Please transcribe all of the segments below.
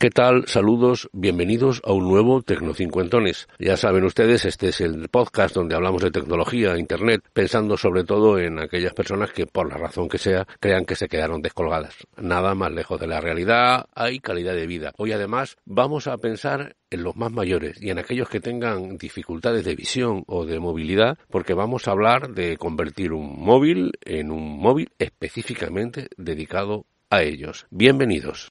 ¿Qué tal? Saludos, bienvenidos a un nuevo Tecnocincuentones. Ya saben ustedes, este es el podcast donde hablamos de tecnología, Internet, pensando sobre todo en aquellas personas que, por la razón que sea, crean que se quedaron descolgadas. Nada más lejos de la realidad, hay calidad de vida. Hoy además vamos a pensar en los más mayores y en aquellos que tengan dificultades de visión o de movilidad, porque vamos a hablar de convertir un móvil en un móvil específicamente dedicado a ellos. Bienvenidos.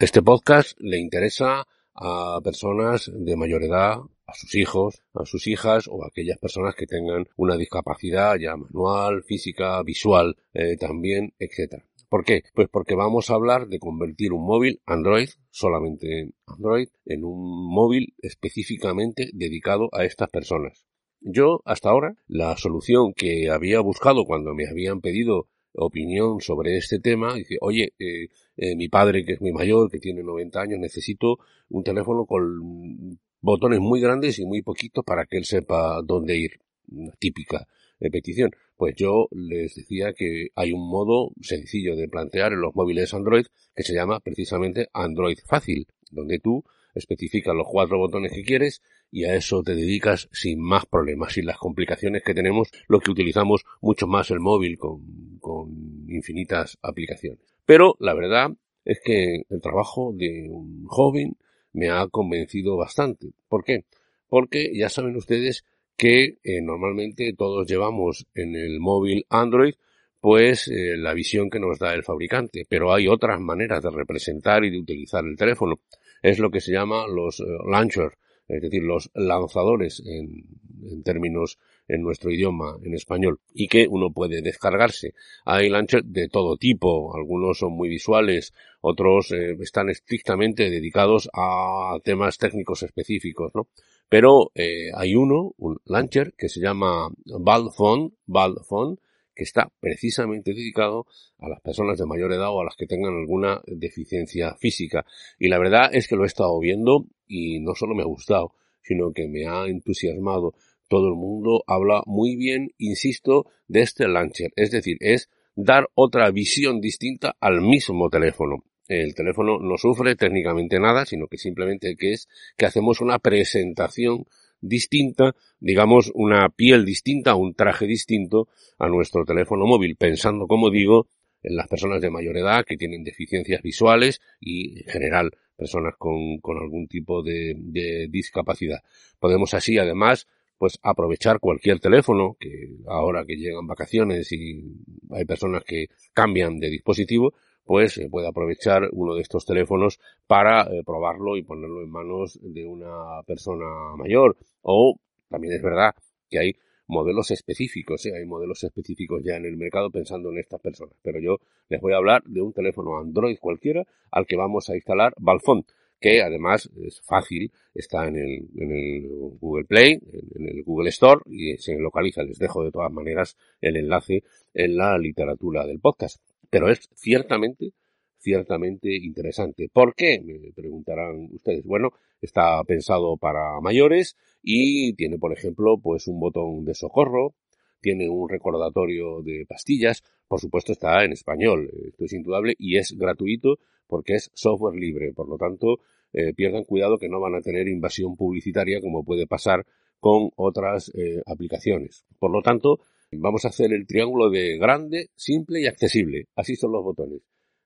Este podcast le interesa a personas de mayor edad, a sus hijos, a sus hijas o a aquellas personas que tengan una discapacidad ya manual, física, visual, eh, también, etcétera. ¿Por qué? Pues porque vamos a hablar de convertir un móvil Android, solamente Android, en un móvil específicamente dedicado a estas personas. Yo, hasta ahora, la solución que había buscado cuando me habían pedido opinión sobre este tema, dice, oye, eh, eh, mi padre que es muy mayor, que tiene 90 años, necesito un teléfono con botones muy grandes y muy poquitos para que él sepa dónde ir. Una típica eh, petición. Pues yo les decía que hay un modo sencillo de plantear en los móviles Android que se llama precisamente Android Fácil, donde tú especificas los cuatro botones que quieres y a eso te dedicas sin más problemas, sin las complicaciones que tenemos, lo que utilizamos mucho más el móvil con, con infinitas aplicaciones. Pero la verdad es que el trabajo de un joven me ha convencido bastante. ¿Por qué? Porque ya saben ustedes que eh, normalmente todos llevamos en el móvil Android pues eh, la visión que nos da el fabricante, pero hay otras maneras de representar y de utilizar el teléfono. Es lo que se llama los eh, launchers, es decir, los lanzadores en, términos en nuestro idioma, en español, y que uno puede descargarse. Hay launchers de todo tipo, algunos son muy visuales, otros eh, están estrictamente dedicados a temas técnicos específicos, ¿no? Pero eh, hay uno, un launcher, que se llama Balphone, Balphone, que está precisamente dedicado a las personas de mayor edad o a las que tengan alguna deficiencia física. Y la verdad es que lo he estado viendo y no solo me ha gustado, sino que me ha entusiasmado. Todo el mundo habla muy bien, insisto, de este launcher. Es decir, es dar otra visión distinta al mismo teléfono. El teléfono no sufre técnicamente nada, sino que simplemente que es que hacemos una presentación distinta, digamos, una piel distinta, un traje distinto a nuestro teléfono móvil, pensando, como digo, en las personas de mayor edad que tienen deficiencias visuales y, en general, personas con, algún tipo de, de discapacidad. Podemos así, además, pues aprovechar cualquier teléfono, que ahora que llegan vacaciones y hay personas que cambian de dispositivo, pues se puede aprovechar uno de estos teléfonos para eh, probarlo y ponerlo en manos de una persona mayor. O también es verdad que hay modelos específicos, ¿eh? hay modelos específicos ya en el mercado pensando en estas personas. Pero yo les voy a hablar de un teléfono Android cualquiera al que vamos a instalar Balfont que además es fácil, está en el, en el Google Play, en el Google Store y se localiza. Les dejo de todas maneras el enlace en la literatura del podcast pero es ciertamente, ciertamente interesante. ¿Por qué? Me preguntarán ustedes. Bueno, está pensado para mayores y tiene, por ejemplo, pues un botón de socorro, tiene un recordatorio de pastillas, por supuesto está en español, esto es indudable y es gratuito porque es software libre, por lo tanto, eh, pierdan cuidado que no van a tener invasión publicitaria como puede pasar con otras eh, aplicaciones. Por lo tanto, Vamos a hacer el triángulo de grande, simple y accesible. Así son los botones.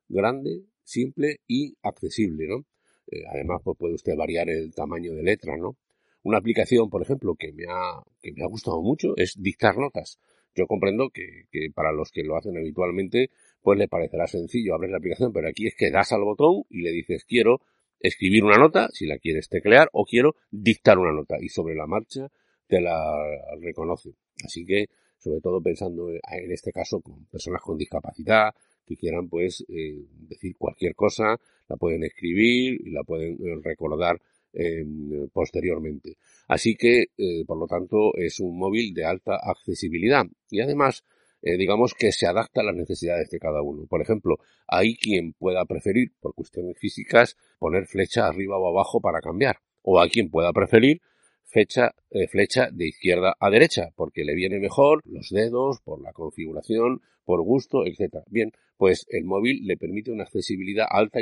Grande, simple y accesible, ¿no? Eh, además, pues puede usted variar el tamaño de letra, ¿no? Una aplicación, por ejemplo, que me ha, que me ha gustado mucho es dictar notas. Yo comprendo que, que para los que lo hacen habitualmente, pues le parecerá sencillo abrir la aplicación, pero aquí es que das al botón y le dices quiero escribir una nota, si la quieres teclear, o quiero dictar una nota, y sobre la marcha te la reconoce. Así que sobre todo pensando en este caso con personas con discapacidad que quieran pues eh, decir cualquier cosa, la pueden escribir y la pueden eh, recordar em, posteriormente. Así que, eh, por lo tanto, es un móvil de alta accesibilidad y además digamos que se adapta a las necesidades de cada uno. Por ejemplo, hay quien pueda preferir, por cuestiones físicas, poner flecha arriba o abajo para cambiar. O hay quien pueda preferir fecha, eh, flecha de izquierda a derecha, porque le viene mejor los dedos, por la configuración, por gusto, etc. Bien, pues el móvil le permite una accesibilidad alta,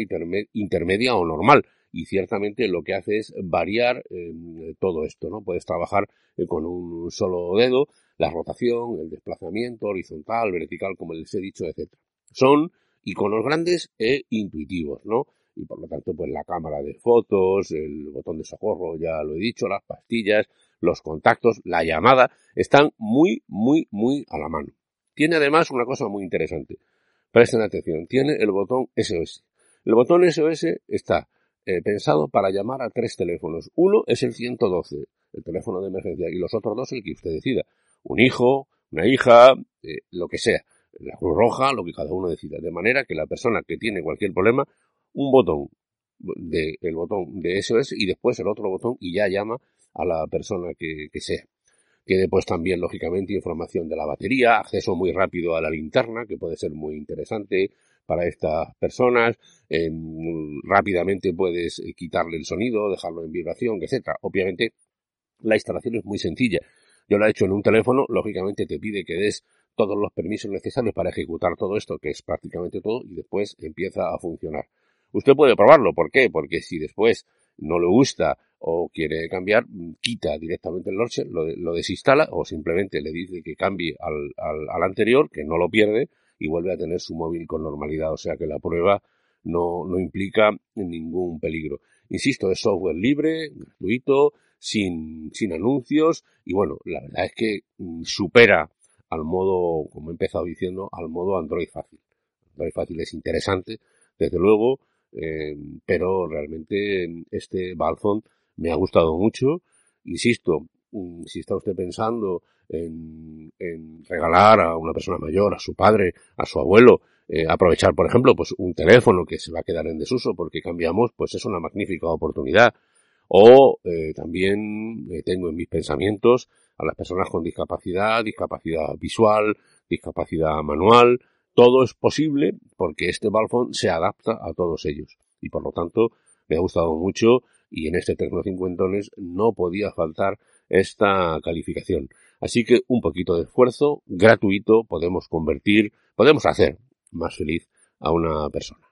intermedia o normal, y ciertamente lo que hace es variar em, todo esto, ¿no? Puedes trabajar eh, con un solo dedo, la rotación, el desplazamiento horizontal, vertical, como les he dicho, etc. Son iconos grandes e intuitivos, ¿no? Y por lo tanto pues la cámara de fotos, el botón de socorro, ya lo he dicho, las pastillas, los contactos, la llamada, están muy, muy, muy a la mano. Tiene además una cosa muy interesante. Presten atención, tiene el botón SOS. El botón SOS está eh, pensado para llamar a tres teléfonos. Uno es el 112, el teléfono de emergencia, y los otros dos el que usted decida. Un hijo, una hija, eh, lo que sea. La Cruz Roja, lo que cada uno decida. De manera que la persona que tiene cualquier problema un botón de, el botón de SOS y después el otro botón y ya llama a la persona que, que sea. Tiene pues también, lógicamente, información de la batería, acceso muy rápido a la linterna, que puede ser muy interesante para estas personas. Em, rápidamente puedes eh, quitarle el sonido, dejarlo en vibración, etcétera. Obviamente, la instalación es muy sencilla. Yo lo he hecho en un teléfono, lógicamente te pide que des todos los permisos necesarios para ejecutar todo esto, que es prácticamente todo, y después empieza a funcionar. Usted puede probarlo. ¿Por qué? Porque si después no le gusta o quiere cambiar, quita directamente el launcher, lo, desinstala o simplemente le dice que cambie al, al, anterior, que no lo pierde y vuelve a tener su móvil con normalidad. O sea que la prueba no, no implica ningún peligro. Insisto, es software libre, gratuito, sin, sin anuncios y bueno, la verdad es que supera al modo, como he empezado diciendo, al modo Android fácil. Android fácil es interesante, desde luego, eh, pero realmente este balzón me ha gustado mucho. Insisto, mm, si está usted pensando en, regalar a una persona mayor, a su padre, a su abuelo, eh, aprovechar, por ejemplo, pues un teléfono que se va a quedar en desuso porque cambiamos, pues es una magnífica oportunidad. O eh, también tengo en mis pensamientos a las personas con discapacidad, discapacidad visual, discapacidad manual, todo es posible porque este balfón se adapta a todos ellos. Y por lo tanto, me ha gustado mucho y en este Tecno Cincuentones no podía faltar esta calificación. Así que un poquito de esfuerzo gratuito podemos convertir, podemos hacer más feliz a una persona.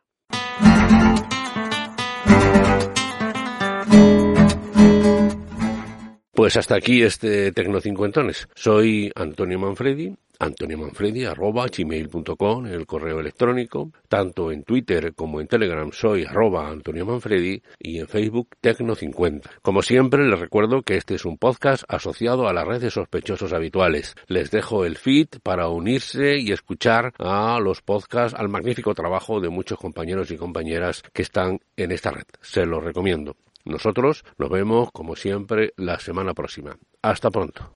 Pues hasta aquí este Tecno Cincuentones. Soy Antonio Manfredi antoniomanfredi.com, el correo electrónico, tanto en Twitter como en Telegram soy arroba Antonio Manfredi y en Facebook Tecno50. Como siempre, les recuerdo que este es un podcast asociado a la red de sospechosos habituales. Les dejo el feed para unirse y escuchar a los podcasts, al magnífico trabajo de muchos compañeros y compañeras que están en esta red. Se los recomiendo. Nosotros nos vemos, como siempre, la semana próxima. Hasta pronto.